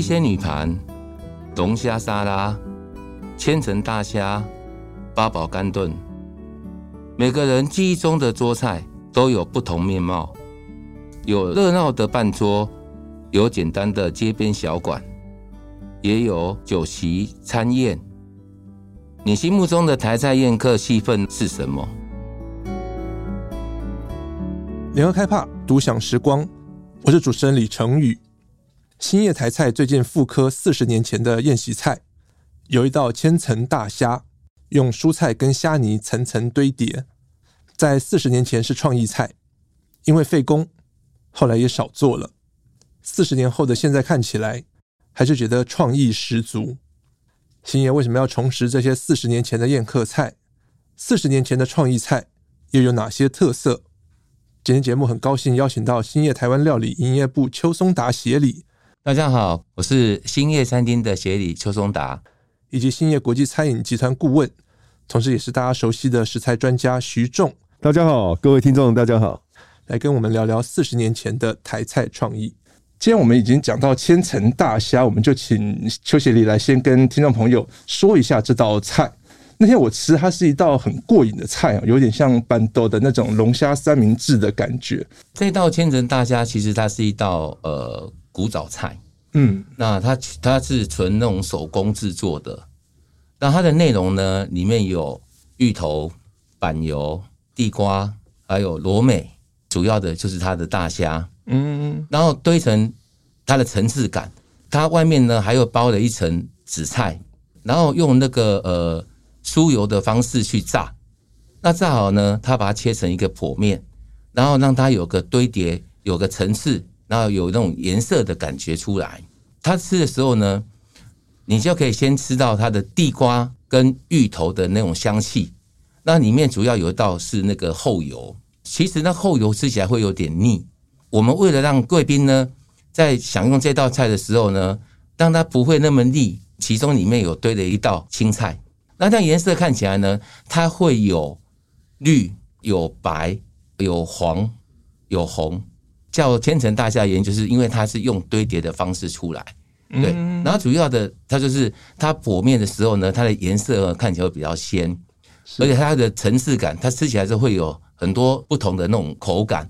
仙女盘、龙虾沙拉、千层大虾、八宝干炖。每个人记忆中的桌菜都有不同面貌，有热闹的半桌，有简单的街边小馆，也有酒席餐宴。你心目中的台菜宴客戏份是什么？联合开帕，独享时光。我是主持人李成宇。欣叶台菜最近复刻四十年前的宴席菜，有一道千层大虾。用蔬菜跟虾泥层层堆叠，在四十年前是创意菜，因为费工，后来也少做了。四十年后的现在看起来，还是觉得创意十足。欣叶为什么要重拾这些四十年前的宴客菜？四十年前的创意菜又有哪些特色？今天节目很高兴邀请到欣叶台湾料理营业部邱松达协理。大家好，我是兴业餐厅的协理邱松达。以及兴业国际餐饮集团顾问，同时也是大家熟悉的食材专家徐仲。大家好，各位听众，大家好，来跟我们聊聊四十年前的台菜创意。今天我们已经讲到千层大虾，我们就请邱协理来先跟听众朋友说一下这道菜。那天我吃，它是一道很过瘾的菜啊，有点像办桌的那种龙虾三明治的感觉。这道千层大虾其实它是一道呃古早菜。嗯，那它它是纯那种手工制作的，那它的内容呢，里面有芋头、板油、地瓜，还有罗美，主要的就是它的大虾，嗯，然后堆成它的层次感，它外面呢还有包了一层紫菜，然后用那个呃酥油的方式去炸，那炸好呢，它把它切成一个剖面，然后让它有个堆叠，有个层次。然后有那种颜色的感觉出来，它吃的时候呢，你就可以先吃到它的地瓜跟芋头的那种香气。那里面主要有一道是那个厚油，其实那厚油吃起来会有点腻。我们为了让贵宾呢在享用这道菜的时候呢，让它不会那么腻，其中里面有堆了一道青菜。那这样颜色看起来呢，它会有绿、有白、有黄、有红。叫千层大虾，原因就是因为它是用堆叠的方式出来，对。然后主要的，它就是它裹面的时候呢，它的颜色看起来会比较鲜，而且它的层次感，它吃起来是会有很多不同的那种口感。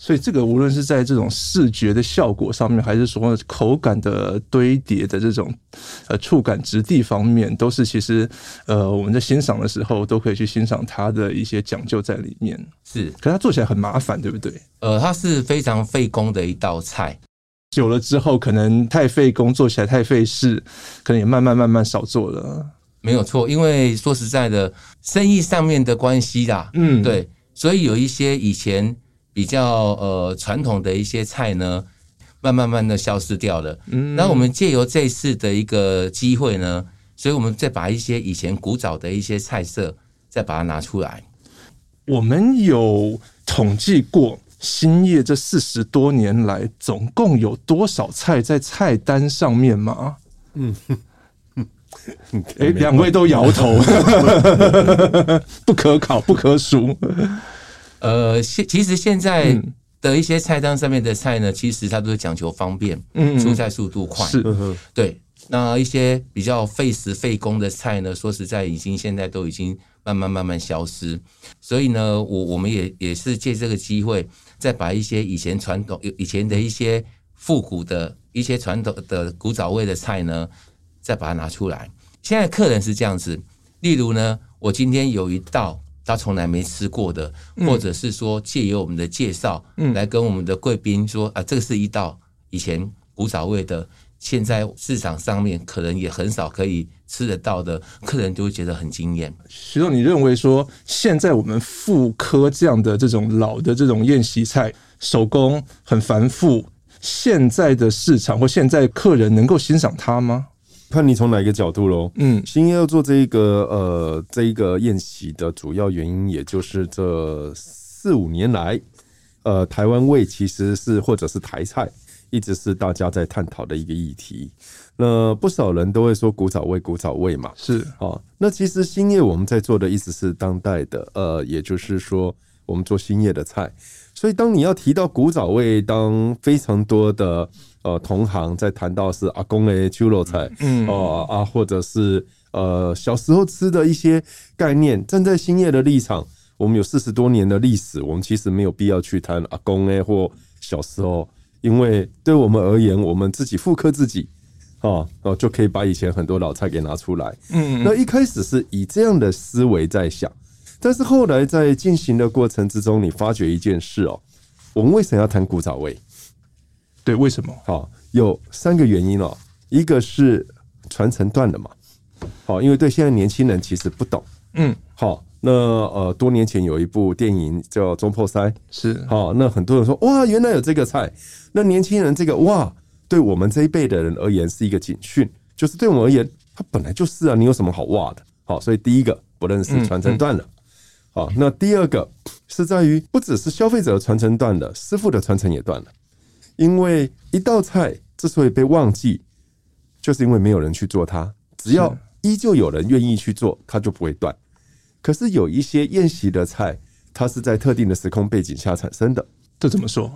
所以这个无论是在这种视觉的效果上面，还是说口感的堆叠的这种呃触感质地方面，都是其实呃我们在欣赏的时候都可以去欣赏它的一些讲究在里面。是，可是它做起来很麻烦，对不对？呃，它是非常费工的一道菜，久了之后可能太费工，做起来太费事，可能也慢慢慢慢少做了。没有错，因为说实在的，生意上面的关系啦，嗯，对，所以有一些以前。比较呃传统的一些菜呢，慢慢慢的消失掉了。嗯，那我们借由这次的一个机会呢，所以我们再把一些以前古早的一些菜色，再把它拿出来。我们有统计过，欣叶这四十多年来，总共有多少菜在菜单上面吗？嗯，哎，两位都摇头，不可考，不可数。呃，现其实现在的一些菜单上面的菜呢，其实它都是讲求方便，嗯，出菜速度快，是，对。那一些比较费时费工的菜呢，说实在，已经现在都已经慢慢慢慢消失。所以呢，我我们也也是借这个机会，再把一些以前传统、以前的一些复古的一些传统的古早味的菜呢，再把它拿出来。现在客人是这样子，例如呢，我今天有一道。他从来没吃过的，或者是说借由我们的介绍，来跟我们的贵宾说啊，这个是一道以前古早味的，现在市场上面可能也很少可以吃得到的，客人就会觉得很惊艳。徐总，你认为说现在我们复刻这样的这种老的这种宴席菜，手工很繁复，现在的市场或现在客人能够欣赏它吗？看你从哪个角度喽。嗯，欣叶要做这一个呃这一个宴席的主要原因，也就是这四五年来，呃，台湾味其实是或者是台菜，一直是大家在探讨的一个议题。那不少人都会说古早味，古早味嘛，是啊。那其实欣叶我们在做的意思是当代的，呃，也就是说我们做兴业的菜。所以当你要提到古早味，当非常多的呃同行在谈到是阿公的秋肉菜，嗯哦啊，或者是呃小时候吃的一些概念，站在兴业的立场，我们有四十多年的历史，我们其实没有必要去谈阿公诶或小时候，因为对我们而言，我们自己复刻自己。哦哦，就可以把以前很多老菜给拿出来。嗯，那一开始是以这样的思维在想，但是后来在进行的过程之中，你发觉一件事哦，我们为什么要谈古早味？对，为什么？好，有三个原因哦。一个是传承断了嘛，好，因为对现在年轻人其实不懂。嗯，好，那呃，多年前有一部电影叫《中破塞》，是好，那很多人说哇，原来有这个菜，那年轻人这个哇。对我们这一辈的人而言是一个警讯，就是对我们而言，它本来就是啊，你有什么好哇的？好，所以第一个不认识传承断了。好，那第二个是在于不只是消费者的传承断了，师傅的传承也断了。因为一道菜之所以被忘记，就是因为没有人去做它。只要依旧有人愿意去做，它就不会断。可是有一些宴席的菜，它是在特定的时空背景下产生的。这怎么说？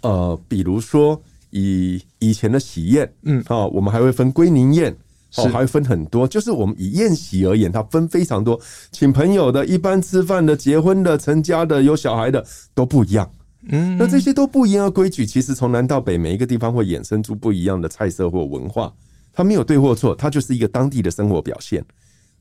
呃，比如说。以以前的喜宴，嗯，啊，我们还会分归宁宴，哦，还会分很多。就是我们以宴席而言，它分非常多，请朋友的、一般吃饭的、结婚的、成家的、有小孩的都不一样。嗯，那这些都不一样的规矩，其实从南到北，每一个地方会衍生出不一样的菜色或文化。它没有对或错，它就是一个当地的生活表现。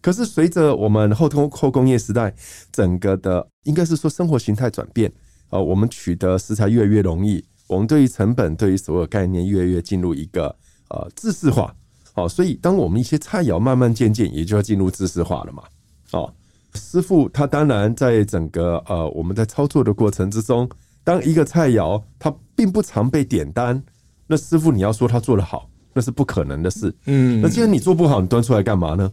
可是随着我们后通后工业时代，整个的应该是说生活形态转变，啊，我们取得食材越来越容易。我们对于成本，对于所有概念，越来越进入一个呃制式化，好，所以当我们一些菜肴慢慢渐渐也就要进入制式化了嘛，哦，师傅他当然在整个呃我们在操作的过程之中，当一个菜肴它并不常被点单，那师傅你要说他做得好，那是不可能的事，嗯，那既然你做不好，你端出来干嘛呢？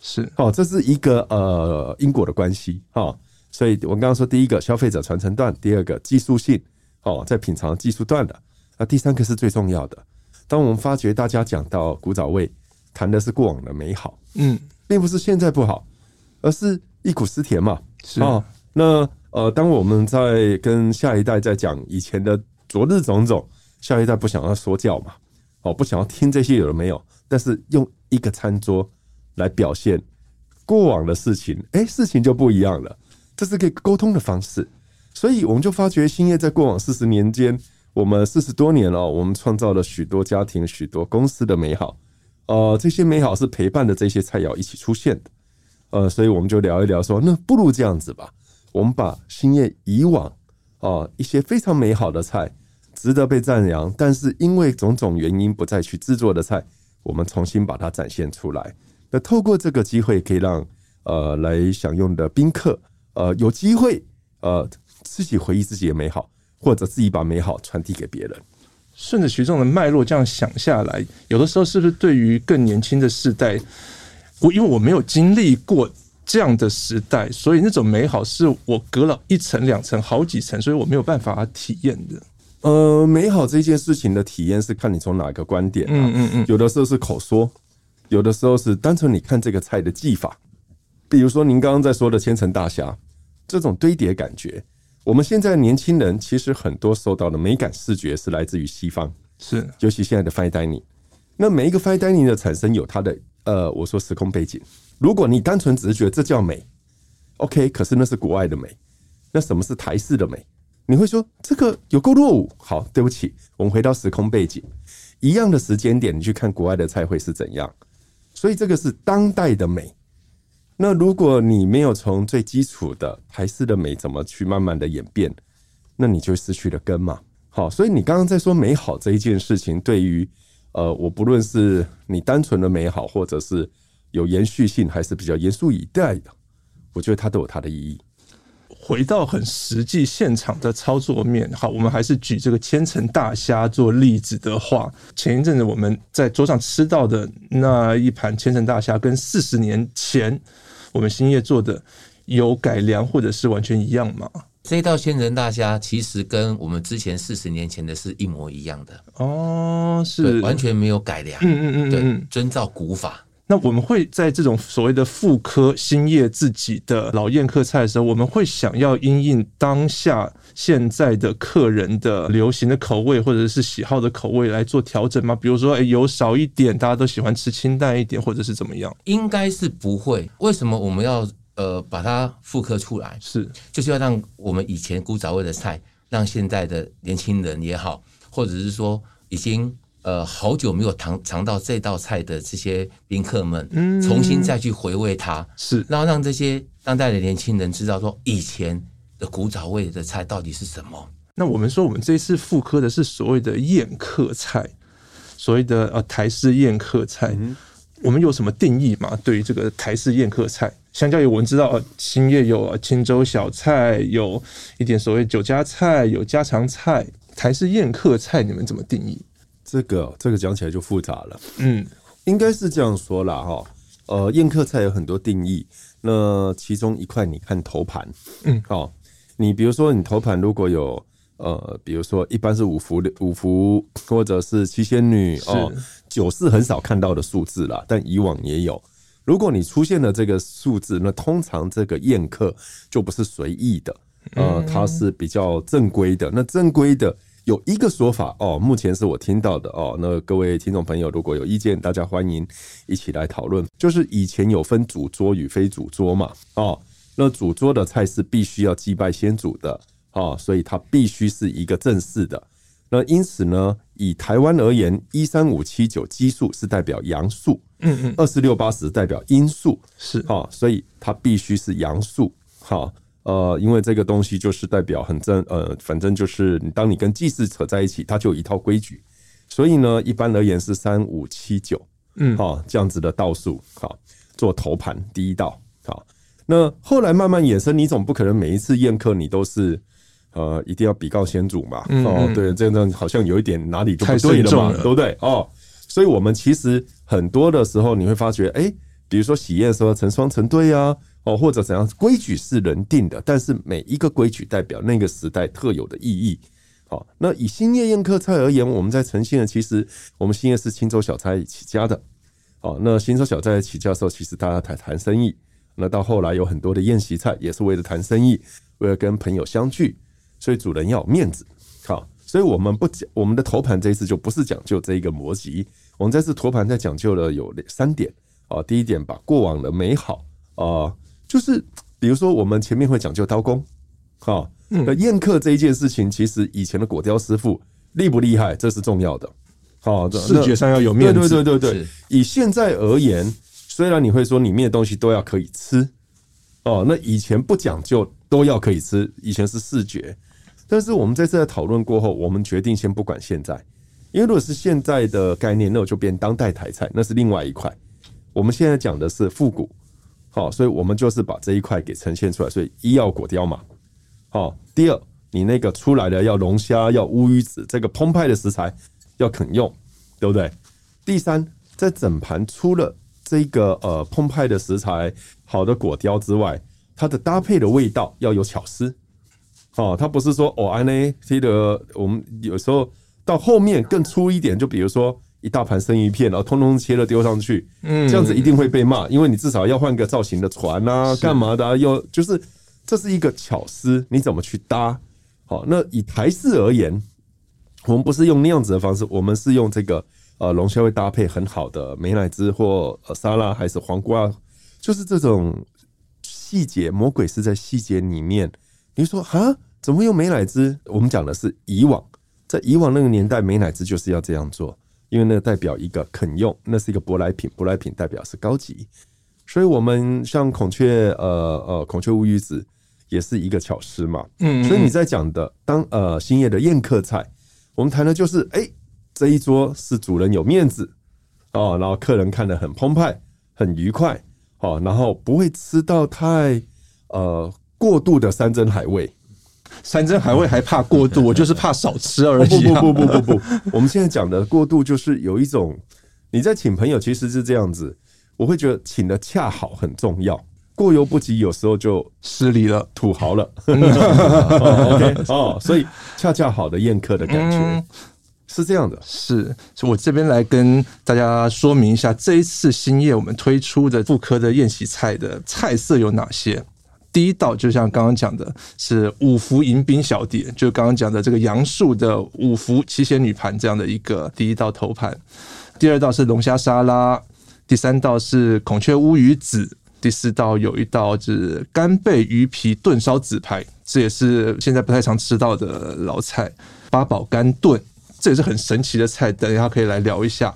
是，哦，这是一个呃因果的关系，哈，所以我刚刚说第一个消费者传承段，第二个技术性。哦，在品尝技术段的，那第三个是最重要的。当我们发觉大家讲到古早味，谈的是过往的美好，嗯，并不是现在不好，而是忆苦思甜嘛。是啊，那呃，当我们在跟下一代在讲以前的昨日种种，下一代不想要说教嘛，哦，不想要听这些有了没有，但是用一个餐桌来表现过往的事情，哎，事情就不一样了。这是可以沟通的方式。所以我们就发觉，兴业在过往四十年间，我们四十多年了，我们创造了许多家庭、许多公司的美好。呃，这些美好是陪伴的这些菜肴一起出现的。呃，所以我们就聊一聊，说那不如这样子吧，我们把兴业以往啊一些非常美好的菜，值得被赞扬，但是因为种种原因不再去制作的菜，我们重新把它展现出来。那透过这个机会，可以让呃来享用的宾客呃有机会呃。自己回忆自己的美好，或者自己把美好传递给别人。顺着徐总的脉络这样想下来，有的时候是不是对于更年轻的世代，我因为我没有经历过这样的时代，所以那种美好是我隔了一层、两层、好几层，所以我没有办法体验的。呃，美好这件事情的体验是看你从哪个观点啊。嗯嗯嗯，有的时候是口说，有的时候是单纯你看这个菜的技法。比如说您刚刚在说的千层大虾，这种堆叠感觉。我们现在年轻人其实很多受到的美感视觉是来自于西方，是尤其现在的 fine dining。那每一个 fine dining 的产生有它的呃，我说时空背景。如果你单纯只是觉得这叫美，OK，可是那是国外的美。那什么是台式的美？你会说这个有够落伍。好，对不起，我们回到时空背景，一样的时间点，你去看国外的菜会是怎样？所以这个是当代的美。那如果你没有从最基础的台式的美怎么去慢慢的演变，那你就失去了根嘛。好，所以你刚刚在说美好这一件事情，对于呃，我不论是你单纯的美好，或者是有延续性，还是比较严肃以待的，我觉得它都有它的意义。回到很实际现场的操作面，好，我们还是举这个千层大虾做例子的话，前一阵子我们在桌上吃到的那一盘千层大虾，跟四十年前。我们兴业做的有改良，或者是完全一样吗？这一道千层大虾其实跟我们之前四十年前的是一模一样的哦，是完全没有改良。嗯嗯嗯，对，遵照古法。那我们会在这种所谓的复刻新业自己的老宴客菜的时候，我们会想要因应当下现在的客人的流行的口味或者是喜好的口味来做调整吗？比如说，哎，油少一点，大家都喜欢吃清淡一点，或者是怎么样？应该是不会。为什么我们要呃把它复刻出来？是就是要让我们以前古早味的菜，让现在的年轻人也好，或者是说已经。呃，好久没有尝尝到这道菜的这些宾客们，嗯，重新再去回味它，是，然后让这些当代的年轻人知道说，以前的古早味的菜到底是什么。那我们说，我们这一次复刻的是所谓的宴客菜，所谓的呃台式宴客菜，嗯，我们有什么定义吗？对于这个台式宴客菜，相较于我们知道，呃，兴业有青州小菜，有一点所谓酒家菜，有家常菜，台式宴客菜，你们怎么定义？这个这个讲起来就复杂了，嗯，应该是这样说啦哈，呃，宴客菜有很多定义，那其中一块你看头盘，嗯，好，你比如说你头盘如果有呃，比如说一般是五福五福或者是七仙女哦，九是很少看到的数字啦，但以往也有。如果你出现了这个数字，那通常这个宴客就不是随意的，呃，它是比较正规的。那正规的。有一个说法哦，目前是我听到的哦。那各位听众朋友，如果有意见，大家欢迎一起来讨论。就是以前有分主桌与非主桌嘛，哦，那主桌的菜是必须要祭拜先祖的，哦，所以它必须是一个正式的。那因此呢，以台湾而言，一三五七九奇数是代表阳数，嗯嗯，二四六八十代表阴数，是哦，所以它必须是阳数，好。呃，因为这个东西就是代表很正，呃，反正就是你当你跟祭祀扯在一起，它就有一套规矩。所以呢，一般而言是三五七九，嗯，好，这样子的道数，好，做头盘第一道，好。那后来慢慢衍生，你总不可能每一次宴客你都是，呃，一定要比告先祖嘛，哦，对，这样好像有一点哪里就不对了嘛，对不对？哦，所以我们其实很多的时候你会发觉，哎，比如说喜宴的时候成双成对啊。哦，或者怎样规矩是人定的，但是每一个规矩代表那个时代特有的意义。好，那以兴业宴客菜而言，我们在呈现的其实我们兴业是清粥小菜起家的。好，那清粥小菜起家的时候，其实大家谈谈生意。那到后来有很多的宴席菜也是为了谈生意，为了跟朋友相聚，所以主人要有面子。好，所以我们不讲我们的头盘这一次就不是讲究这一个逻辑，我们这次头盘在讲究了有三点。啊，第一点把过往的美好啊。就是比如说，我们前面会讲究刀工，哈，那宴客这一件事情，其实以前的果雕师傅厉不厉害，这是重要的，好，视觉上要有面子。对对对对对。以现在而言，虽然你会说里面的东西都要可以吃，哦，那以前不讲究都要可以吃，以前是视觉，但是我们在这讨论过后，我们决定先不管现在，因为如果是现在的概念，那我就变当代台菜，那是另外一块。我们现在讲的是复古。好，所以我们就是把这一块给呈现出来。所以一要果雕嘛，好。第二，你那个出来的要龙虾，要乌鱼子，这个澎湃的食材要肯用，对不对？第三，在整盘除了这个呃澎湃的食材、好的果雕之外，它的搭配的味道要有巧思。哦，它不是说哦，安呢，记得我们有时候到后面更粗一点，就比如说。一大盘生鱼片，然后通通切了丢上去，嗯，这样子一定会被骂，因为你至少要换个造型的船啊，干嘛的啊？又就是这是一个巧思，你怎么去搭？好，那以台式而言，我们不是用那样子的方式，我们是用这个呃龙虾会搭配很好的美乃滋或沙拉，还是黄瓜，就是这种细节，魔鬼是在细节里面。你说啊，怎么会用美乃滋？我们讲的是以往，在以往那个年代，美乃滋就是要这样做。因为那个代表一个肯用，那是一个舶来品，舶来品代表是高级，所以我们像孔雀，呃呃，孔雀乌鱼子也是一个巧思嘛。嗯，所以你在讲的当呃兴业的宴客菜，我们谈的就是，哎、欸，这一桌是主人有面子哦，然后客人看得很澎湃，很愉快哦，然后不会吃到太呃过度的山珍海味。山珍海味还怕过度，我就是怕少吃而已。不不不不不不，我们现在讲的过度就是有一种，你在请朋友其实是这样子，我会觉得请的恰好很重要，过犹不及有时候就失礼了，土豪了。OK 哦，所以恰恰好的宴客的感觉。是这样的，是，我这边来跟大家说明一下，这一次新业我们推出的妇科的宴席菜的菜色有哪些？第一道就像刚刚讲的，是五福迎宾小碟，就刚刚讲的这个杨树的五福七仙女盘这样的一个第一道头盘。第二道是龙虾沙拉，第三道是孔雀乌鱼子，第四道有一道是干贝鱼皮炖烧紫排，这也是现在不太常吃到的老菜。八宝干炖。这也是很神奇的菜，等一下可以来聊一下。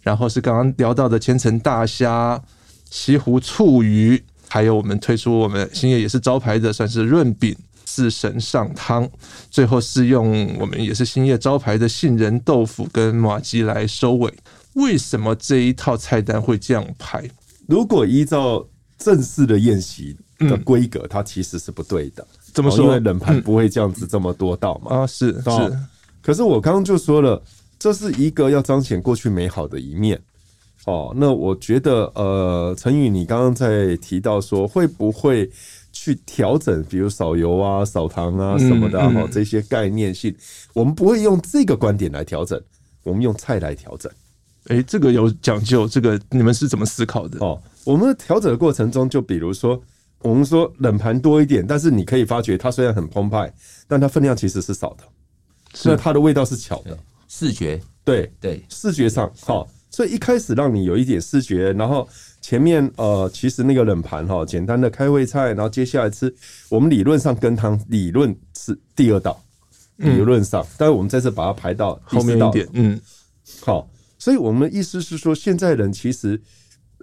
然后是刚刚聊到的千层大虾、西湖醋鱼，还有我们推出我们兴业也是招牌的，算是润饼四神上汤。最后是用我们也是兴业招牌的杏仁豆腐跟麻吉来收尾。为什么这一套菜单会这样排？如果依照正式的宴席的规格，它其实是不对的。怎么说？因为冷盘不会这样子这么多道嘛。啊，是是。可是我刚刚就说了，这是一个要彰显过去美好的一面哦。那我觉得，呃，陈宇，你刚刚在提到说会不会去调整，比如少油啊、少糖啊什么的哈、嗯嗯，这些概念性，我们不会用这个观点来调整，我们用菜来调整。哎，这个有讲究，这个你们是怎么思考的？哦，我们调整的过程中，就比如说，我们说冷盘多一点，但是你可以发觉它虽然很澎湃，但它分量其实是少的。那它的味道是巧的，视觉对对，视觉上好，所以一开始让你有一点视觉，然后前面呃，其实那个冷盘哈，简单的开胃菜，然后接下来吃，我们理论上羹汤理论是第二道，理论上，但是我们这次把它排到后面一点，嗯，好，所以我们的意思是说，现在人其实。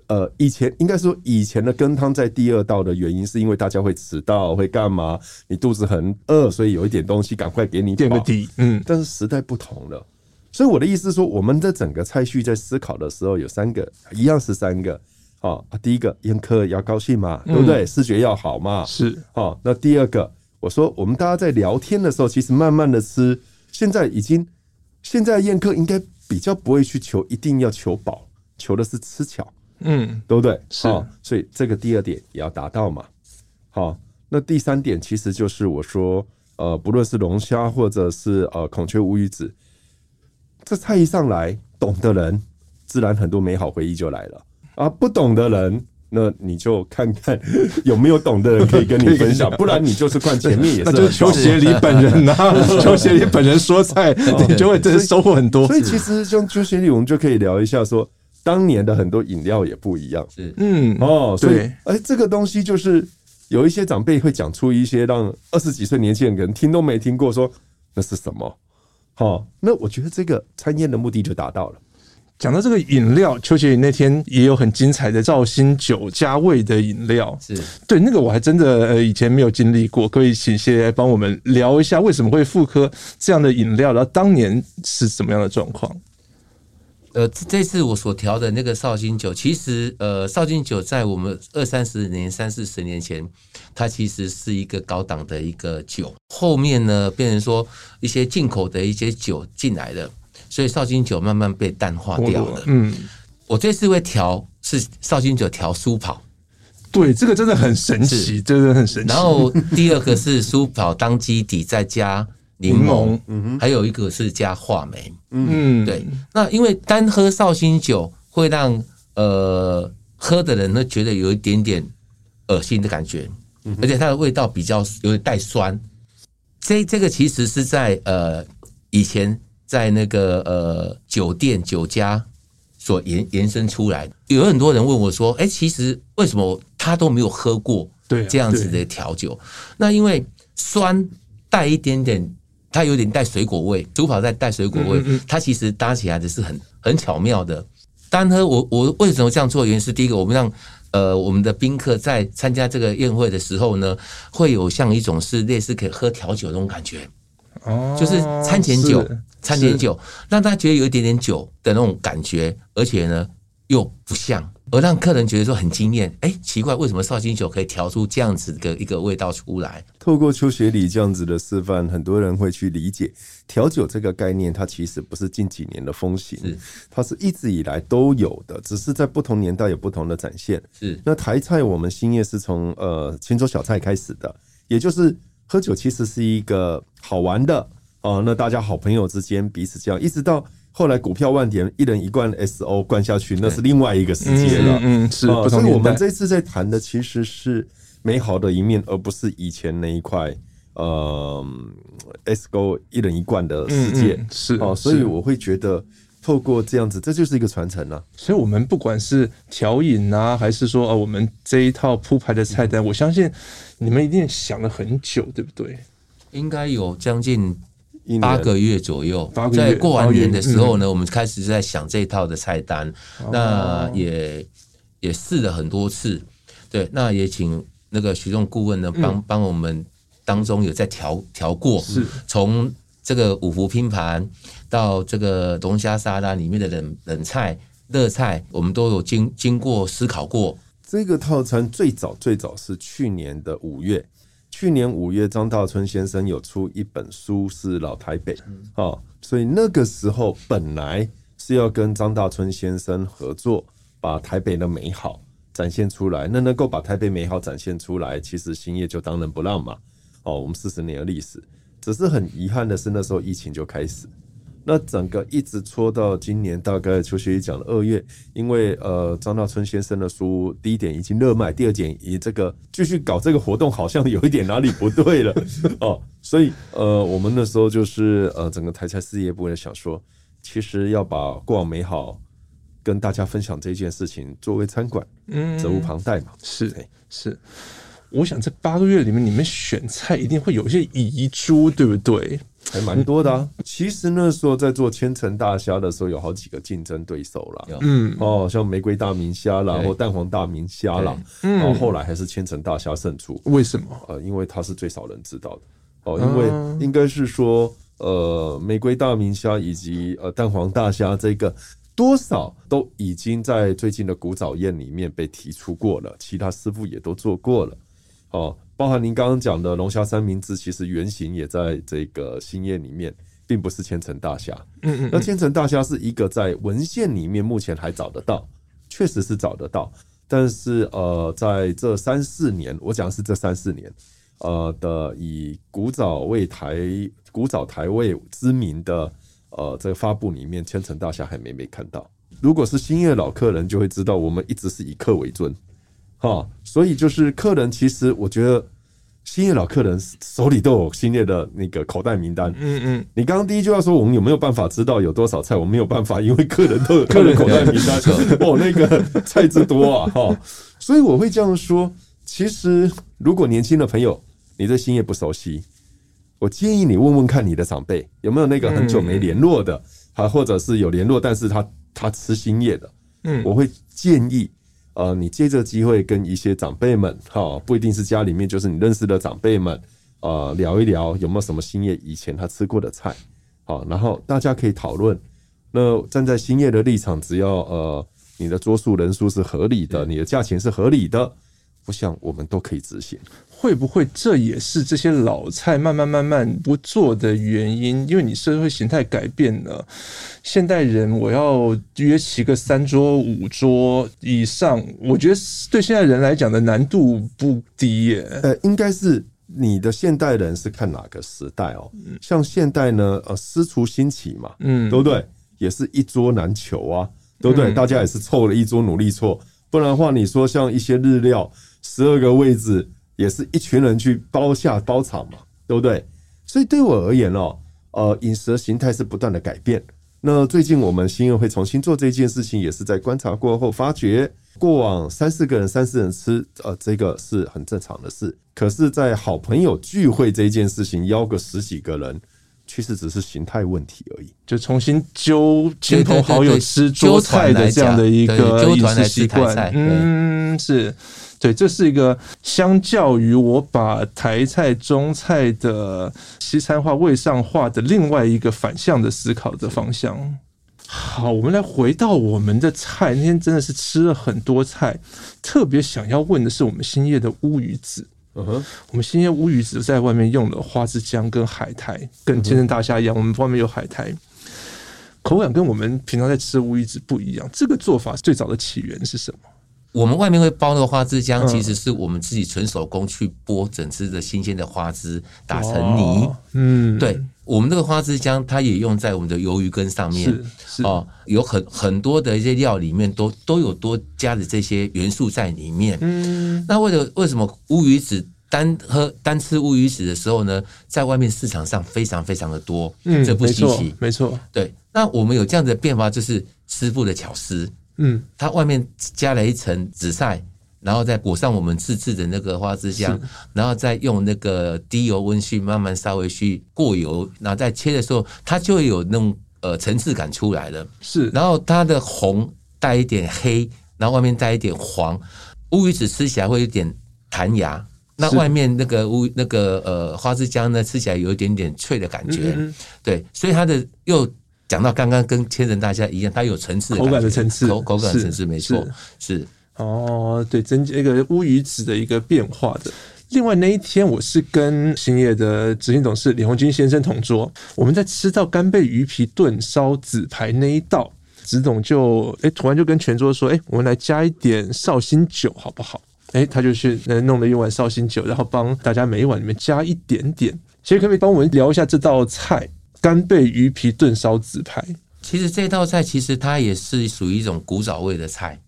呃，以前应该说以前的羹汤在第二道的原因，是因为大家会迟到，会干嘛？你肚子很饿，所以有一点东西赶快给你垫个底。嗯，但是时代不同了，所以我的意思是说，我们的整个菜序在思考的时候有三个，一样是三个。啊，第一个宴客要高兴嘛，对不对？视觉要好嘛。是。好，那第二个，我说我们大家在聊天的时候，其实慢慢的吃，现在已经现在宴客应该比较不会去求一定要求饱，求的是吃巧。嗯，对不对？是，所以这个第二点也要达到嘛。好，那第三点其实就是我说，呃，不论是龙虾或者是呃孔雀乌鱼子，这菜一上来，懂的人自然很多美好回忆就来了啊。不懂的人，那你就看看 有没有懂的人可以跟你分享，不然你就是看前面也是。那就是邱协理本人呐、啊，邱协理本人说菜，你就会真的收获很多。所以其实像邱协理，我们就可以聊一下说。当年的很多饮料也不一样，是嗯哦，所以哎，这个东西就是有一些长辈会讲出一些让二十几岁年轻人可能听都没听过，说那是什么？好，那我觉得这个餐宴的目的就达到了。讲到这个饮料，邱学宇那天也有很精彩的绍兴酒加味的饮料，是对那个我还真的呃以前没有经历过，可以请协理来帮我们聊一下为什么会复刻这样的饮料，然后当年是什么样的状况？呃，这次我所调的那个绍兴酒，其实呃，绍兴酒在我们二三十年、三四十年前，它其实是一个高档的一个酒。后面呢，变成说一些进口的一些酒进来了，所以绍兴酒慢慢被淡化掉了。嗯，我这次会调是绍兴酒调舒跑，对，这个真的很神奇，真的很神奇。然后第二个是舒跑当基底，再加。柠檬，嗯哼，还有一个是加话梅，嗯，对。那因为单喝绍兴酒会让呃喝的人呢觉得有一点点恶心的感觉，而且它的味道比较有点带酸。这这个其实是在呃以前在那个呃酒店酒家所延延伸出来的。有很多人问我说：“哎，其实为什么他都没有喝过这样子的调酒？”那因为酸带一点点。它有点带水果味，舒跑在带水果味，它其实搭起来的是很很巧妙的。单喝我我为什么这样做？原因是第一个，我们让呃我们的宾客在参加这个宴会的时候呢，会有像一种是类似可以喝调酒的那种感觉，哦，就是餐前酒，餐前酒让大家觉得有一点点酒的那种感觉，而且呢又不像。而让客人觉得说很惊艳，哎，奇怪，为什么绍兴酒可以调出这样子的一个味道出来？透过邱学礼这样子的示范，很多人会去理解调酒这个概念，它其实不是近几年的风行，是它是一直以来都有的，只是在不同年代有不同的展现。是那台菜，我们兴业是从呃泉州小菜开始的，也就是喝酒其实是一个好玩的哦，那大家好朋友之间彼此这样，一直到后来股票万点，一人一罐 SO 灌下去，那是另外一个世界了。嗯，嗯，是。哦，所以我们这次在谈的其实是美好的一面，而不是以前那一块呃 SO 一人一罐的世界。嗯嗯是哦，所以我会觉得透过这样子，这就是一个传承啊。所以，我们不管是调饮啊，还是说啊，我们这一套铺排的菜单，我相信你们一定想了很久，对不对？应该有将近。八个月左右，在过完年的时候呢，嗯、我们开始在想这一套的菜单，哦、那也也试了很多次，对，那也请那个徐仲顾问呢帮帮我们当中有在调调过，是。从这个五福拼盘到这个龙虾沙拉里面的冷冷菜、热菜，我们都有经经过思考过。这个套餐最早最早是去年的五月。去年五月，张大春先生有出一本书，是《老台北》哦，所以那个时候本来是要跟张大春先生合作，把台北的美好展现出来。那能够把台北美好展现出来，其实兴业就当仁不让嘛。哦，我们四十年的历史，只是很遗憾的是，那时候疫情就开始。那整个一直戳到今年，大概邱学义讲的二月，因为呃张大春先生的书，第一点已经热卖，第二点以这个继续搞这个活动，好像有一点哪里不对了 哦，所以呃我们那时候就是呃整个台菜事业部也想说，其实要把过往美好跟大家分享这件事情作为餐馆，嗯，责无旁贷嘛，是是。是我想这八个月里面，你们选菜一定会有一些遗珠，对不对？还蛮多的啊。其实那时候在做千层大虾的时候，有好几个竞争对手啦。嗯，哦，像玫瑰大明虾啦，或蛋黄大明虾啦。嗯，然后后来还是千层大虾胜出。为什么？呃，因为它是最少人知道的。哦，因为应该是说，呃，玫瑰大明虾以及呃蛋黄大虾这个多少都已经在最近的古早宴里面被提出过了，其他师傅也都做过了。哦，包含您刚刚讲的龙虾三明治，其实原型也在这个兴业里面，并不是千层大虾。嗯嗯，那千层大虾是一个在文献里面目前还找得到，确实是找得到。但是呃，在这三四年，我讲的是这三四年，呃的以古早味台古早台味知名的呃这个发布里面，千层大虾还没没看到。如果是兴业老客人，就会知道我们一直是以客为尊。哈，所以就是客人，其实我觉得兴业老客人手里都有兴业的那个口袋名单。嗯嗯，你刚刚第一句话说我们有没有办法知道有多少菜？我没有办法，因为客人 都有客人口袋名单。哦，那个菜之多啊，哈。所以我会这样说，其实如果年轻的朋友你对兴业不熟悉，我建议你问问看你的长辈有没有那个很久没联络的，啊，或者是有联络但是他他吃兴业的。嗯，我会建议。呃，你借这个机会跟一些长辈们，哈，不一定是家里面，就是你认识的长辈们，呃，聊一聊有没有什么兴业以前他吃过的菜，好，然后大家可以讨论。那站在兴业的立场，只要呃你的桌数人数是合理的，你的价钱是合理的，我想我们都可以执行。会不会这也是这些老菜慢慢慢慢不做的原因？因为你社会形态改变了，现代人我要约齐个三桌五桌以上，我觉得对现代人来讲的难度不低耶。呃，应该是你的现代人是看哪个时代哦？像现代呢，呃，私厨兴起嘛，嗯，对不对？也是一桌难求啊，对不对？大家也是凑了一桌努力凑，不然的话，你说像一些日料，十二个位置。也是一群人去包下包场嘛，对不对？所以对我而言哦，呃，饮食的形态是不断的改变。那最近我们兴业会重新做这件事情，也是在观察过后发觉，过往三四个人、三四人吃，呃，这个是很正常的事。可是，在好朋友聚会这件事情，邀个十几个人，其实只是形态问题而已。就重新揪亲朋好友吃桌菜的这样的一个饮食习惯，嗯，是。对，这是一个相较于我把台菜、中菜的西餐化、味上化的另外一个反向的思考的方向。好，我们来回到我们的菜。那天真的是吃了很多菜，特别想要问的是我们兴业的乌鱼子。嗯哼，我们新鲜乌鱼子在外面用了花枝姜跟海苔，跟千层大虾一样，我们外面有海苔，口感跟我们平常在吃乌鱼子不一样。这个做法最早的起源是什么？我们外面会包那个花枝姜，其实是我们自己纯手工去剥整只的新鲜的花枝，打成泥。嗯，对，我们这个花枝姜，它也用在我们的鱿鱼羹上面，是是哦，有很很多的一些料里面都都有多加的这些元素在里面。嗯，那为了为什么乌鱼子单喝单吃乌鱼子的时候呢，在外面市场上非常非常的多，嗯，这不稀奇，没错，对。那我们有这样的变化，就是师傅的巧思，嗯，他外面加了一层紫菜。然后再裹上我们自制的那个花枝浆，然后再用那个低油温去慢慢稍微去过油，然后再切的时候，它就会有那种呃层次感出来了。是，然后它的红带一点黑，然后外面带一点黄，乌鱼子吃起来会有点弹牙，那外面那个乌那个呃花枝浆呢，吃起来有一点点脆的感觉。嗯嗯对，所以它的又讲到刚刚跟千层大虾一样，它有层次的感觉，口感的层次，口口感的层次没错，是。是哦，对，增加一个乌鱼子的一个变化的。另外那一天，我是跟兴业的执行董事李鸿金先生同桌，我们在吃到干贝鱼皮炖烧紫排那一道，子董就哎，突然就跟全桌说，哎，我们来加一点绍兴酒好不好？哎，他就去弄了一碗绍兴酒，然后帮大家每一碗里面加一点点。其实可不可以帮我们聊一下这道菜——干贝鱼皮炖烧紫排？其实这道菜其实它也是属于一种古早味的菜。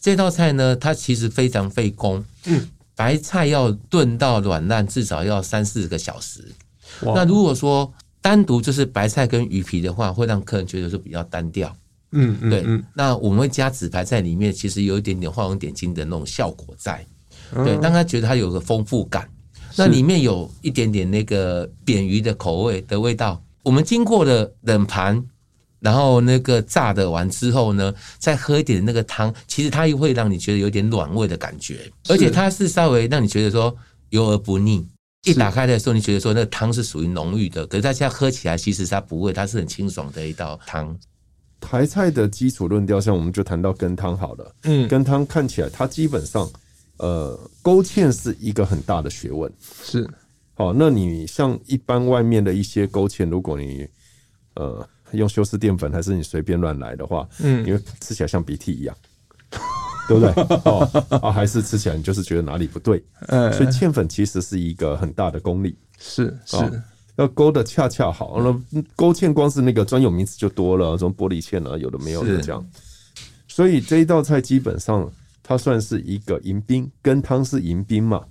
这道菜呢，它其实非常费工。嗯，白菜要炖到软烂，至少要三四个小时。那如果说单独就是白菜跟鱼皮的话，会让客人觉得说比较单调。嗯嗯，对。那我们会加紫白在里面，其实有一点点画龙点睛的那种效果在。对，让他觉得它有个丰富感。那里面有一点点那个扁鱼的口味的味道。我们经过了冷盘。然后那个炸的完之后呢，再喝一点那个汤，其实它又会让你觉得有点暖胃的感觉，而且它是稍微让你觉得说油而不腻。一打开的时候，你觉得说那个汤是属于浓郁的，可是大家喝起来其实它不会，它是很清爽的一道汤。台菜的基础论调，像我们就谈到羹汤好了。嗯，羹汤看起来它基本上，呃，勾芡是一个很大的学问。是，好，那你像一般外面的一些勾芡，如果你呃。用修饰淀粉还是你随便乱来的话，嗯，因为吃起来像鼻涕一样，对不对？哦，啊，还是吃起来你就是觉得哪里不对，嗯，所以芡粉其实是一个很大的功力，是是，要勾的恰恰好。那勾芡光是那个专有名词就多了，什么玻璃芡啊，有的没有的这样。所以这一道菜基本上它算是一个迎宾，跟汤是迎宾嘛，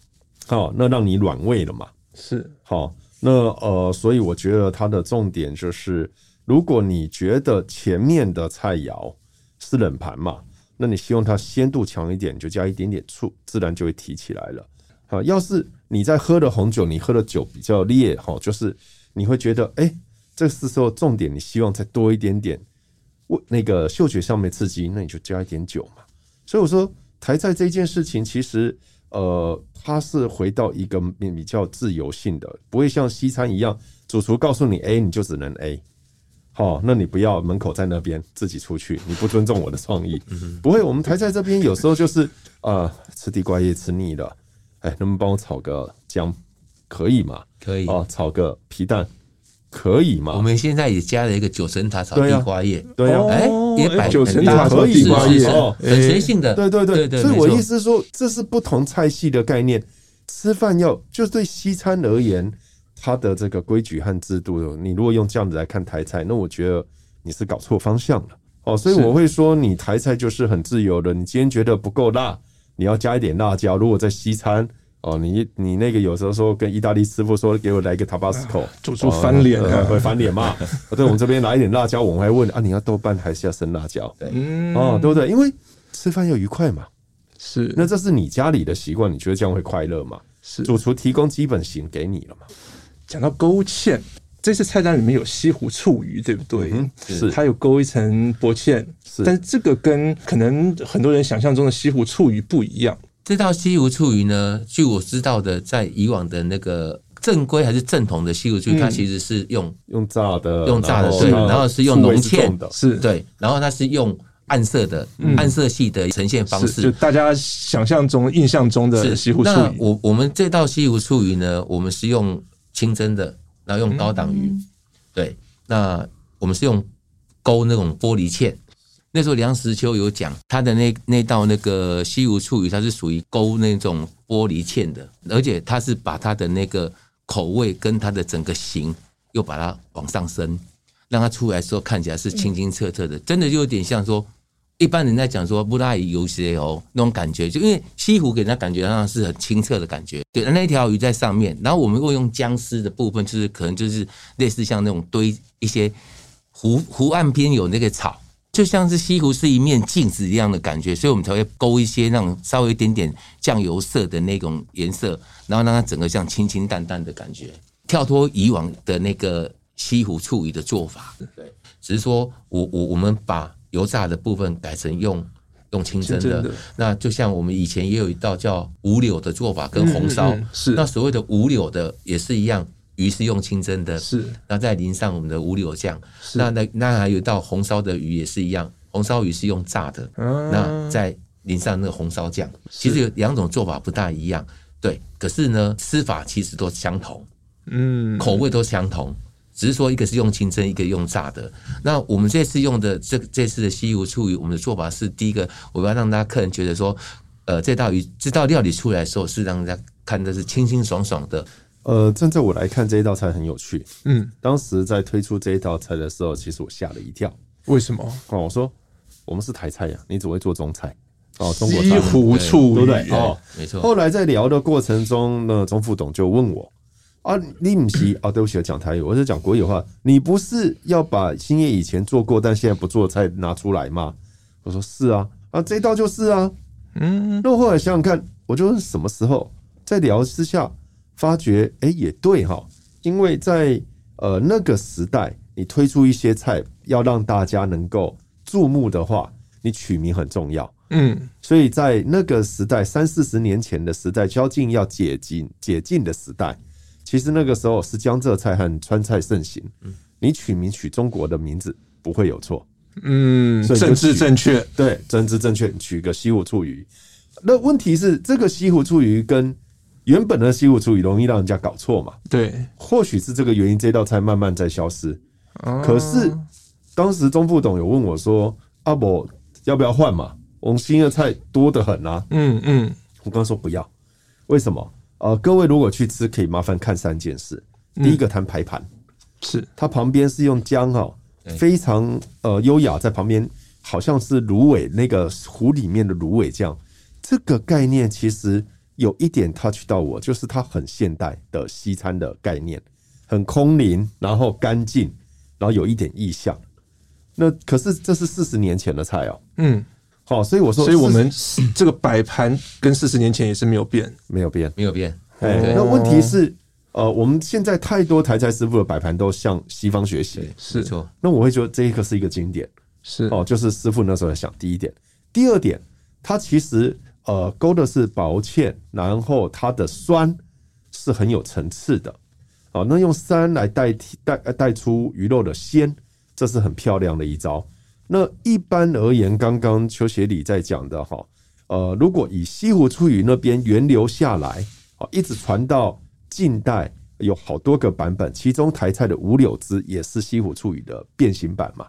好，那让你暖胃了嘛，是好，那呃，所以我觉得它的重点就是。如果你觉得前面的菜肴是冷盘嘛，那你希望它鲜度强一点，就加一点点醋，自然就会提起来了。好，要是你在喝的红酒，你喝的酒比较烈，哈，就是你会觉得，哎、这是时候重点，你希望再多一点点，那个嗅觉上面刺激，那你就加一点酒嘛。所以我说，台菜这件事情，其实呃，它是回到一个比较自由性的，不会像西餐一样，主厨告诉你 A，你就只能 A。哦，那你不要门口在那边自己出去，你不尊重我的创意。不会，我们台在这边有时候就是呃，吃地瓜叶吃腻了，哎，能不能帮我炒个姜？可以吗？可以哦，炒个皮蛋可以吗？我们现在也加了一个九层塔炒地瓜叶，对呀，哎，也摆九层塔炒地瓜叶哦，很随性的，对对对。所以我意思说，这是不同菜系的概念。吃饭要就对西餐而言。它的这个规矩和制度，你如果用这样子来看台菜，那我觉得你是搞错方向了哦。所以我会说，你台菜就是很自由的。你今天觉得不够辣，你要加一点辣椒。如果在西餐哦，你你那个有时候说跟意大利师傅说，给我来一个 Tabasco，做出翻脸了，会翻脸嘛？对，我们这边来一点辣椒，我们还问啊，你要豆瓣还是要生辣椒？对，哦，对不对？因为吃饭要愉快嘛。是，那这是你家里的习惯，你觉得这样会快乐吗？是，主厨提供基本型给你了嘛？讲到勾芡，这次菜单里面有西湖醋鱼，对不对？嗯、是，它有勾一层薄芡，是。但是这个跟可能很多人想象中的西湖醋鱼不一样。这道西湖醋鱼呢，据我知道的，在以往的那个正规还是正统的西湖醋鱼，嗯、它其实是用用炸的，用炸的，对，然后是用浓芡的，是对，然后它是用暗色的、嗯、暗色系的呈现方式，就大家想象中、印象中的西湖醋鱼。那我我们这道西湖醋鱼呢，我们是用。清蒸的，然后用高档鱼，嗯、对，那我们是用勾那种玻璃芡。那时候梁实秋有讲，他的那那道那个西湖醋鱼，它是属于勾那种玻璃芡的，而且他是把它的那个口味跟它的整个形又把它往上升，让它出来的时候看起来是清清澈澈的，嗯、真的就有点像说一般人在讲说布拉伊游些哦那种感觉，就因为西湖给人家感觉上是很清澈的感觉，对，那一条鱼在上面，然后我们会用姜丝的部分，就是可能就是类似像那种堆一些湖湖岸边有那个草。就像是西湖是一面镜子一样的感觉，所以我们才会勾一些那种稍微一点点酱油色的那种颜色，然后让它整个像清清淡淡的感觉，跳脱以往的那个西湖醋鱼的做法。对，只是说我我我们把油炸的部分改成用用清蒸的。那就像我们以前也有一道叫五柳的做法，跟红烧是。那所谓的五柳的也是一样。鱼是用清蒸的，是，那再淋上我们的五柳酱，那那那还有一道红烧的鱼也是一样，红烧鱼是用炸的，啊、那再淋上那个红烧酱，其实有两种做法不大一样，对，可是呢吃法其实都相同，嗯，口味都相同，只是说一个是用清蒸，一个用炸的。那我们这次用的这这次的西湖醋鱼，我们的做法是第一个，我要让大家客人觉得说，呃，这道鱼这道料理出来的时候是让大家看的是清清爽爽的。呃，站在我来看，这一道菜很有趣。嗯，当时在推出这一道菜的时候，其实我吓了一跳。为什么？哦，我说我们是台菜呀，你只会做中菜哦，中国菜西湖醋鱼，对不对？哦，没错。后来在聊的过程中，呢钟副董就问我啊，你不是啊？对不起，我讲台语，我是讲国语话。你不是要把兴业以前做过但现在不做的菜拿出来吗？我说是啊，啊，这一道就是啊。嗯，那我后来想想看，我就是什么时候在聊之下。发觉哎、欸，也对哈，因为在呃那个时代，你推出一些菜要让大家能够注目的话，你取名很重要。嗯，所以在那个时代，三四十年前的时代，宵禁要解禁解禁的时代，其实那个时候是江浙菜和川菜盛行。嗯，你取名取中国的名字不会有错。嗯，政治正确，对，政治正确，取个西湖醋鱼。那问题是，这个西湖醋鱼跟原本的西湖醋鱼容易让人家搞错嘛？对，或许是这个原因，这道菜慢慢在消失。可是当时钟副董有问我说：“阿伯要不要换嘛？我们新的菜多得很啊。”嗯嗯，我刚说不要，为什么？呃，各位如果去吃，可以麻烦看三件事。第一个谈排盘，是它旁边是用姜哈，非常呃优雅，在旁边好像是芦苇那个湖里面的芦苇酱，这个概念其实。有一点 touch 到我，就是它很现代的西餐的概念，很空灵，然后干净，然后有一点意象。那可是这是四十年前的菜哦。嗯，好，所以我说，所以我们这个摆盘跟四十年前也是没有变，没有变，没有变。哎那问题是，呃，我们现在太多台菜师傅的摆盘都向西方学习，是错。那我会觉得这一个是一个经典，是哦，就是师傅那时候在想第一点，第二点，它其实。呃，勾的是薄芡，然后它的酸是很有层次的。哦，那用酸来代替带带出鱼肉的鲜，这是很漂亮的一招。那一般而言，刚刚邱协理在讲的哈，呃，如果以西湖醋鱼那边源流下来，啊，一直传到近代，有好多个版本，其中台菜的五柳枝也是西湖醋鱼的变形版嘛。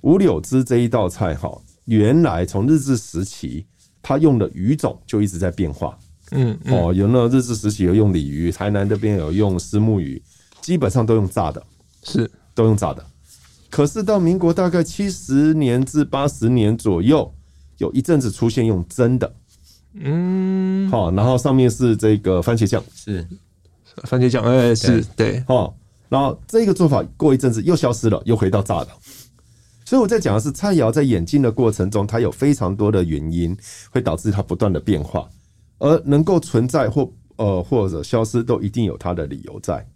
五柳枝这一道菜哈，原来从日治时期。它用的鱼种就一直在变化，嗯，哦，有那日治时期有用鲤鱼，台南这边有用虱目鱼，基本上都用炸的，是都用炸的。可是到民国大概七十年至八十年左右，有一阵子出现用蒸的，嗯，好，然后上面是这个番茄酱，是。番茄酱，哎，是对，哦，然后这个做法过一阵子又消失了，又回到炸的。所以我在讲的是菜肴在演进的过程中，它有非常多的原因会导致它不断的变化，而能够存在或呃或者消失，都一定有它的理由在。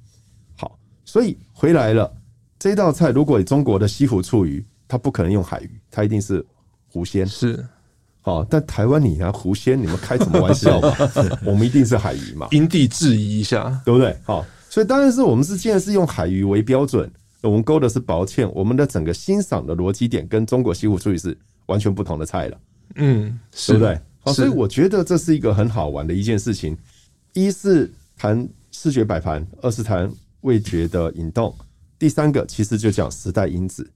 好，所以回来了这道菜，如果以中国的西湖醋鱼，它不可能用海鱼，它一定是湖鲜。是，好，但台湾你拿湖鲜，你们开什么玩笑嘛？我们一定是海鱼嘛？因地制宜一下，对不对？好，所以当然是我们是既然是用海鱼为标准。我们勾的是薄芡，我们的整个欣赏的逻辑点跟中国西湖醋鱼是完全不同的菜了，嗯，对不对？好，所以我觉得这是一个很好玩的一件事情。一是谈视觉摆盘，二是谈味觉的引动，第三个其实就讲时代因子。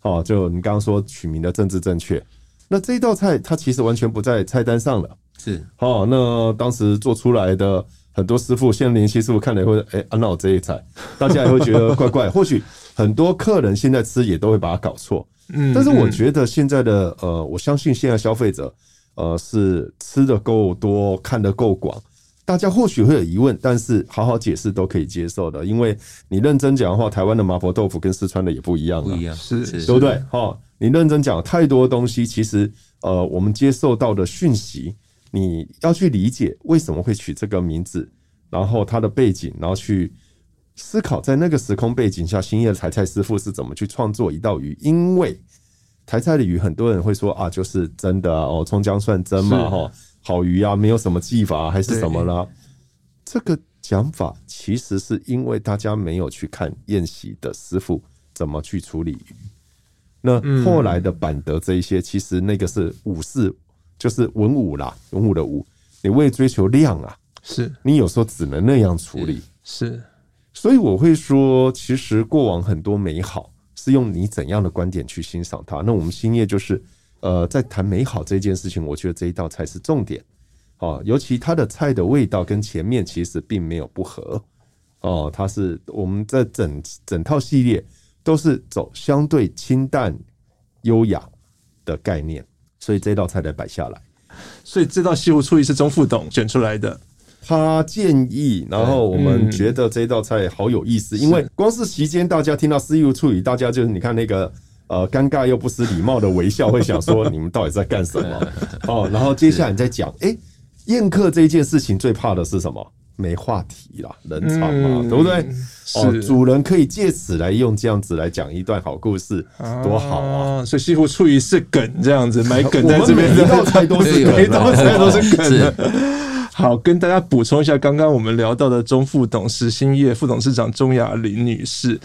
好，就你刚刚说取名的政治正确，那这一道菜它其实完全不在菜单上了。是，好，那当时做出来的很多师傅，现在年轻师傅看了会哎，那我这一菜，大家也会觉得怪怪。或许很多客人现在吃也都会把它搞错。嗯，但是我觉得现在的呃，我相信现在消费者呃是吃的够多，看得够广。大家或许会有疑问，但是好好解释都可以接受的。因为你认真讲的话，台湾的麻婆豆腐跟四川的也不一样，不一样，是，是，对不对？哈，你认真讲，太多东西，其实呃，我们接受到的讯息，你要去理解为什么会取这个名字，然后它的背景，然后去思考在那个时空背景下，兴业台菜师傅是怎么去创作一道鱼。因为台菜的鱼，很多人会说啊，就是真的哦，葱姜蒜蒸嘛，哈。好鱼啊，没有什么技法还是什么啦？这个讲法其实是因为大家没有去看宴席的师傅怎么去处理鱼。那后来的板德这一些，其实那个是武士，就是文武啦，文武的武。你为追求量啊，是你有时候只能那样处理。是，所以我会说，其实过往很多美好是用你怎样的观点去欣赏它。那我们兴业就是。呃，在谈美好这件事情，我觉得这一道菜是重点哦，尤其它的菜的味道跟前面其实并没有不合哦，它是我们在整整套系列都是走相对清淡优雅的概念，所以这道菜才摆下来。所以这道西湖醋鱼是钟副董选出来的，他建议，然后我们觉得这道菜好有意思，因为光是席间大家听到西湖醋鱼，大家就是你看那个。呃，尴尬又不失礼貌的微笑，会想说你们到底在干什么？哦，然后接下来你再讲，哎、欸，宴客这一件事情最怕的是什么？没话题啦，冷场嘛，对不对？哦，主人可以借此来用这样子来讲一段好故事，多好啊！所以西湖醋鱼是梗这样子，买梗在这边，每一道菜都是梗，每一道菜都是梗。好，跟大家补充一下，刚刚我们聊到的中副董事兴业副董事长钟雅玲女士。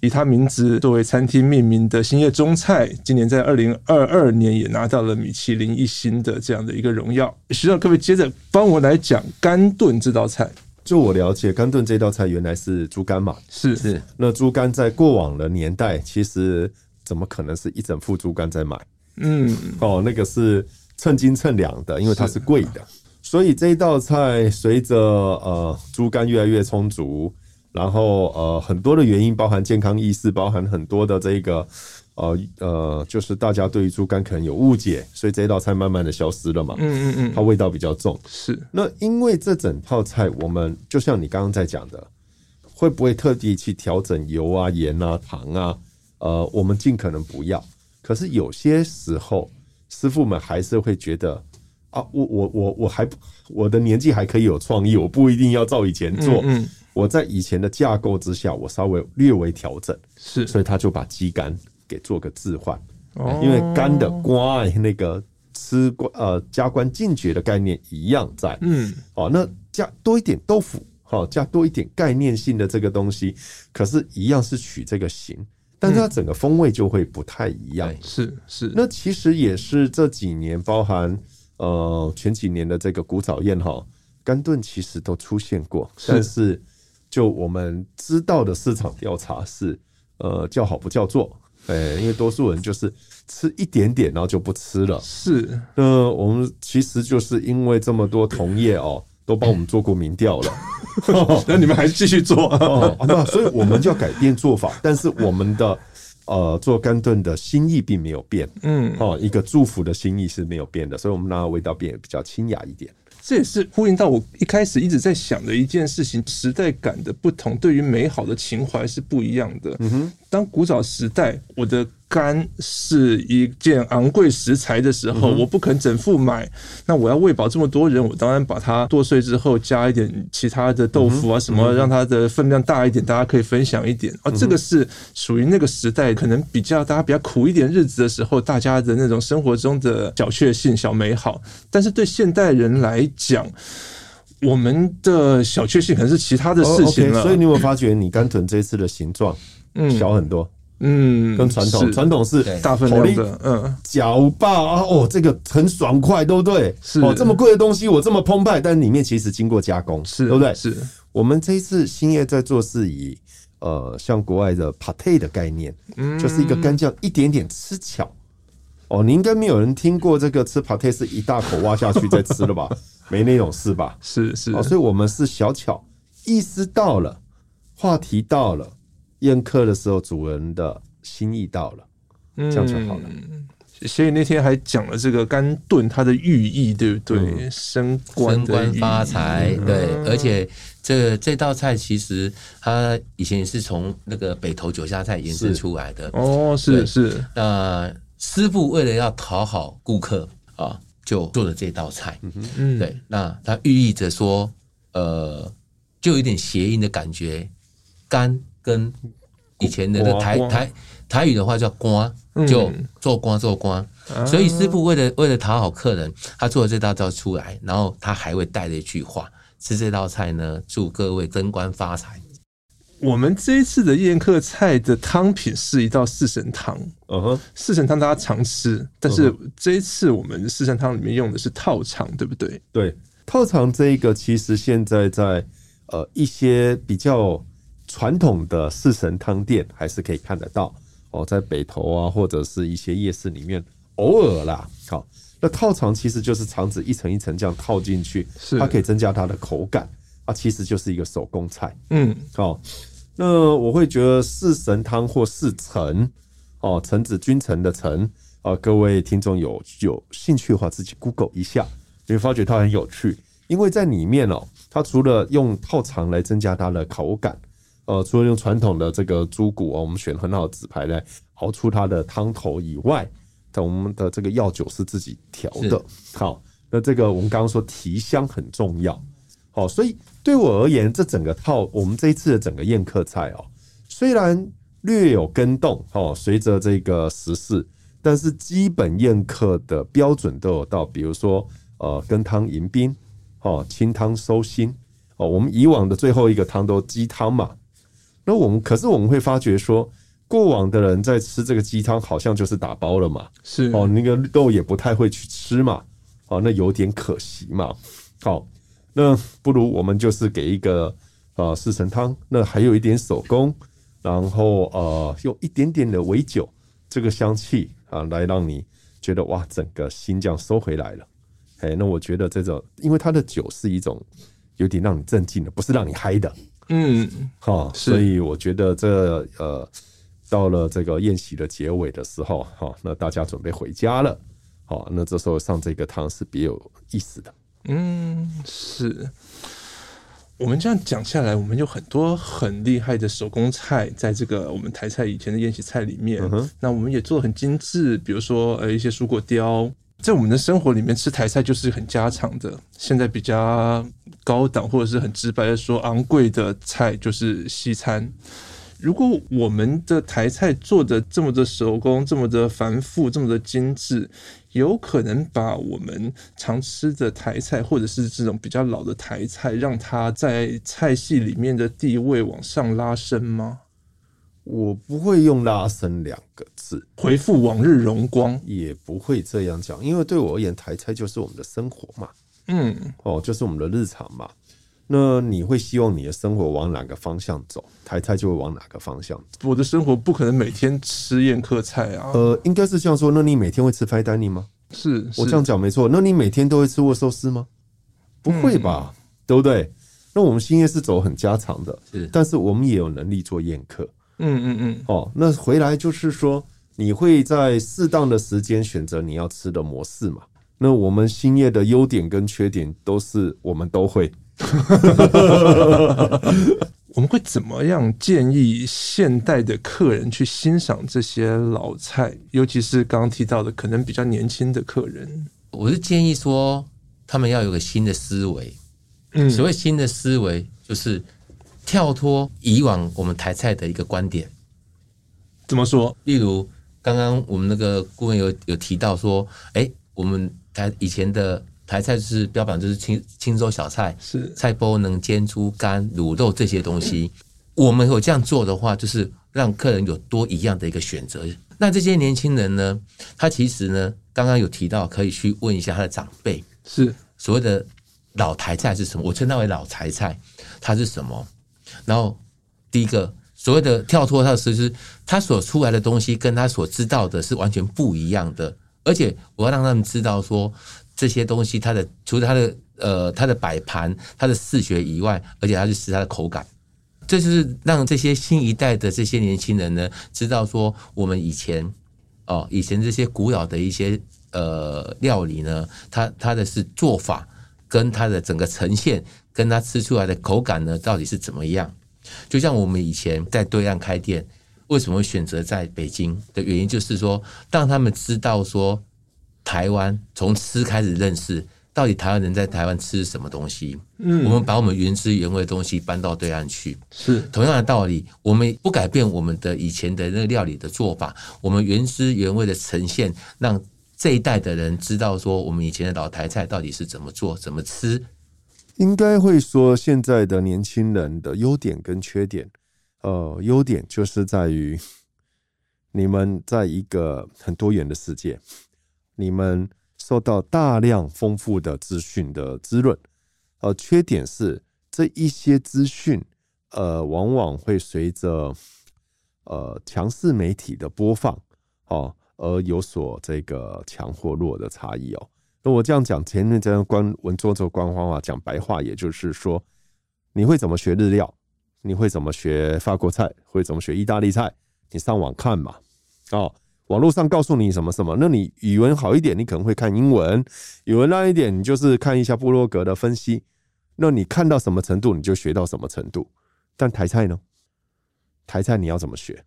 以她名字作为餐厅命名的兴业中菜，今年在二零二二年也拿到了米其林一星的这样的一个荣耀。徐长，可不可以接着帮我来讲干炖这道菜？就我了解，干炖这道菜原来是猪肝嘛？是是。那猪肝在过往的年代，其实怎么可能是一整副猪肝在买？嗯，哦，那个是称斤称两的，因为它是贵的。所以这一道菜随着呃猪肝越来越充足。然后呃，很多的原因包含健康意识，包含很多的这个呃呃，就是大家对于猪肝可能有误解，所以这道菜慢慢的消失了嘛。嗯嗯嗯，它味道比较重。是。那因为这整套菜，我们就像你刚刚在讲的，会不会特地去调整油啊、盐啊、糖啊？呃，我们尽可能不要。可是有些时候，师傅们还是会觉得啊，我我我我还我的年纪还可以有创意，我不一定要照以前做。嗯，嗯。我在以前的架构之下，我稍微略微调整，是，所以他就把鸡肝给做个置换，哦，因为肝的关那个吃关呃加官进爵的概念一样在，嗯，哦，那加多一点豆腐，好，加多一点概念性的这个东西，可是，一样是取这个形，但是它整个风味就会不太一样，是是，那其实也是这几年包含呃前几年的这个古早宴哈，干炖其实都出现过，但是。就我们知道的市场调查是，呃，叫好不叫座，哎，因为多数人就是吃一点点，然后就不吃了。是，那，我们其实就是因为这么多同业哦，都帮我们做过民调了，那你们还是继续做哦？那所以我们就要改变做法，但是我们的呃做干炖的心意并没有变，嗯，哦，一个祝福的心意是没有变的，所以我们那味道变得比较清雅一点。这也是呼应到我一开始一直在想的一件事情：时代感的不同，对于美好的情怀是不一样的。嗯哼，当古早时代，我的。肝是一件昂贵食材的时候，我不肯整副买。那我要喂饱这么多人，我当然把它剁碎之后加一点其他的豆腐啊什么，让它的分量大一点，大家可以分享一点。啊，这个是属于那个时代可能比较大家比较苦一点日子的时候，大家的那种生活中的小确幸、小美好。但是对现代人来讲，我们的小确幸可能是其他的事情了。所以你有没有发觉，你干屯这次的形状嗯小很多？嗯，跟传统传统是大分量的，嗯，搅爆啊，哦，这个很爽快，对不对？是哦，这么贵的东西，我这么澎湃，但里面其实经过加工，是，对不对？是我们这一次兴业在做是以呃，像国外的 pate 的概念，嗯，就是一个干酱一点点吃巧，哦，你应该没有人听过这个吃 pate 是一大口挖下去再吃了吧？没那种事吧？是是，哦，所以我们是小巧，意思到了，话题到了，宴客的时候主人的心意到了，这样就好了。嗯所以那天还讲了这个干炖它的寓意，对不对？嗯、升官、升官发财，对。而且这个这道菜其实它以前是从那个北投酒家菜延伸出来的。哦，是是。那师傅为了要讨好顾客啊，就做了这道菜。嗯对。那它寓意着说，呃，就有点谐音的感觉，干跟以前的那台台台语的话叫官。就做官做官，所以师傅为了为了讨好客人，他做了这道菜出来，然后他还会带了一句话：吃这道菜呢，祝各位升官发财。我们这一次的宴客菜的汤品是一道四神汤，嗯哼，四神汤大家常吃，但是这一次我们四神汤里面用的是套肠，对不对？对，套肠这一个其实现在在呃一些比较传统的四神汤店还是可以看得到。哦，在北投啊，或者是一些夜市里面，偶尔啦。好，那套肠其实就是肠子一层一层这样套进去，是它可以增加它的口感。它其实就是一个手工菜。嗯，好，那我会觉得四神汤或四层哦，橙子君臣的臣啊，各位听众有有兴趣的话，自己 Google 一下，你会发觉它很有趣，因为在里面哦，它除了用套肠来增加它的口感。呃，除了用传统的这个猪骨啊，我们选很好的纸牌来熬出它的汤头以外，我们的这个药酒是自己调的。好，那这个我们刚刚说提香很重要。好，所以对我而言，这整个套我们这一次的整个宴客菜哦，虽然略有跟动哦，随着这个时事，但是基本宴客的标准都有到，比如说呃，羹汤迎宾，哦，清汤收心，哦，我们以往的最后一个汤都鸡汤嘛。那我们可是我们会发觉说，过往的人在吃这个鸡汤，好像就是打包了嘛，是哦，那个肉也不太会去吃嘛，哦，那有点可惜嘛。好，那不如我们就是给一个呃四神汤，那还有一点手工，然后呃用一点点的尾酒，这个香气啊，来让你觉得哇，整个心这样收回来了。哎，那我觉得这种，因为它的酒是一种有点让你镇静的，不是让你嗨的。嗯，好，所以我觉得这呃，到了这个宴席的结尾的时候，哈，那大家准备回家了，好，那这时候上这个汤是别有意思的。嗯，是。我们这样讲下来，我们有很多很厉害的手工菜，在这个我们台菜以前的宴席菜里面，嗯、那我们也做的很精致，比如说呃一些蔬果雕。在我们的生活里面，吃台菜就是很家常的。现在比较高档或者是很直白的说，昂贵的菜就是西餐。如果我们的台菜做的这么的手工，这么的繁复，这么的精致，有可能把我们常吃的台菜，或者是这种比较老的台菜，让它在菜系里面的地位往上拉升吗？我不会用“拉升”两个字，回复往日荣光，也不会这样讲，因为对我而言，台菜就是我们的生活嘛，嗯，哦，就是我们的日常嘛。那你会希望你的生活往哪个方向走，台菜就会往哪个方向走。我的生活不可能每天吃宴客菜啊，呃，应该是这样说。那你每天会吃 fine dining 吗？是，我这样讲没错。那你每天都会吃握寿司吗？不会吧，嗯、对不对？那我们兴业是走很家常的，是，但是我们也有能力做宴客。嗯嗯嗯，哦，那回来就是说，你会在适当的时间选择你要吃的模式嘛？那我们兴业的优点跟缺点都是我们都会。我们会怎么样建议现代的客人去欣赏这些老菜？尤其是刚刚提到的，可能比较年轻的客人，我是建议说，他们要有个新的思维。嗯，所谓新的思维就是。跳脱以往我们台菜的一个观点，怎么说？例如刚刚我们那个顾问有有提到说，哎、欸，我们台以前的台菜就是标榜就是清清粥小菜，是菜包能煎猪肝卤肉这些东西。我们有这样做的话，就是让客人有多一样的一个选择。那这些年轻人呢，他其实呢，刚刚有提到可以去问一下他的长辈，是所谓的老台菜是什么？我称它为老台菜，它是什么？然后，第一个所谓的跳脱，它其实他所出来的东西跟他所知道的是完全不一样的。而且我要让他们知道说这些东西，它的除了它的呃它的摆盘、它的视觉以外，而且它是吃它的口感。这就是让这些新一代的这些年轻人呢，知道说我们以前哦，以前这些古老的一些呃料理呢，它它的是做法跟它的整个呈现，跟它吃出来的口感呢，到底是怎么样？就像我们以前在对岸开店，为什么会选择在北京的原因，就是说让他们知道说台湾从吃开始认识。到底台湾人在台湾吃什么东西？嗯，我们把我们原汁原味的东西搬到对岸去，是同样的道理。我们不改变我们的以前的那个料理的做法，我们原汁原味的呈现，让这一代的人知道说，我们以前的老台菜到底是怎么做、怎么吃。应该会说，现在的年轻人的优点跟缺点，呃，优点就是在于 你们在一个很多元的世界，你们。受到大量丰富的资讯的滋润，呃，缺点是这一些资讯，呃，往往会随着呃强势媒体的播放哦，而有所这个强或弱的差异哦。那我这样讲，前面这样官文绉绉官方话讲白话，也就是说，你会怎么学日料？你会怎么学法国菜？会怎么学意大利菜？你上网看嘛，哦。网络上告诉你什么什么，那你语文好一点，你可能会看英文；语文烂一点，你就是看一下布洛格的分析。那你看到什么程度，你就学到什么程度。但台菜呢？台菜你要怎么学？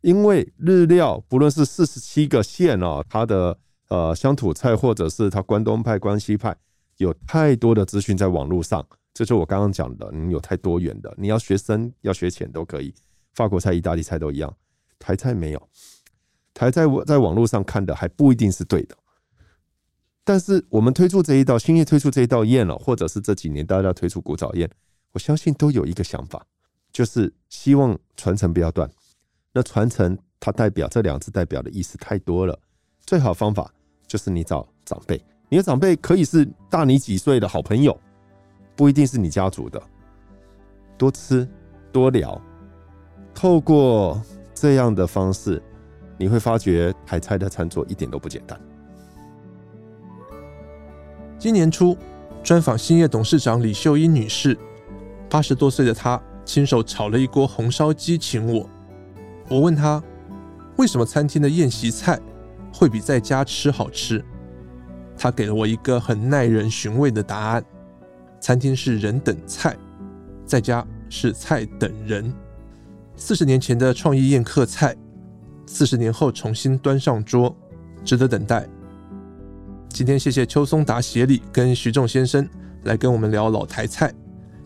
因为日料不论是四十七个县哦，它的呃乡土菜，或者是它关东派、关西派，有太多的资讯在网络上。这就我刚刚讲的，你有太多元的，你要学深要学浅都可以。法国菜、意大利菜都一样，台菜没有。台菜我在网络上看的还不一定是对的，但是我们推出这一道兴业推出这一道宴了，或者是这几年大家推出古早宴，我相信都有一个想法，就是希望传承不要断。那传承它代表这两字代表的意思太多了，最好方法就是你找长辈，你的长辈可以是大你几岁的好朋友，不一定是你家族的，多吃多聊，透过这样的方式。你会发觉台菜的餐桌一点都不简单。今年初，专访兴业董事长李秀英女士，八十多岁的她亲手炒了一锅红烧鸡请我。我问她，为什么餐厅的宴席菜会比在家吃好吃？她给了我一个很耐人寻味的答案：餐厅是人等菜，在家是菜等人。四十年前的创意宴客菜。四十年后重新端上桌，值得等待。今天谢谢邱松达协理跟徐仲先生来跟我们聊老台菜，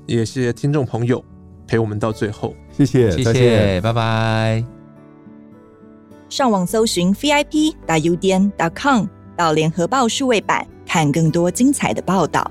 也谢谢听众朋友陪我们到最后。谢谢，谢谢，拜拜。上网搜寻 vip 打 udn 点 com 到联合报数位版，看更多精彩的报道。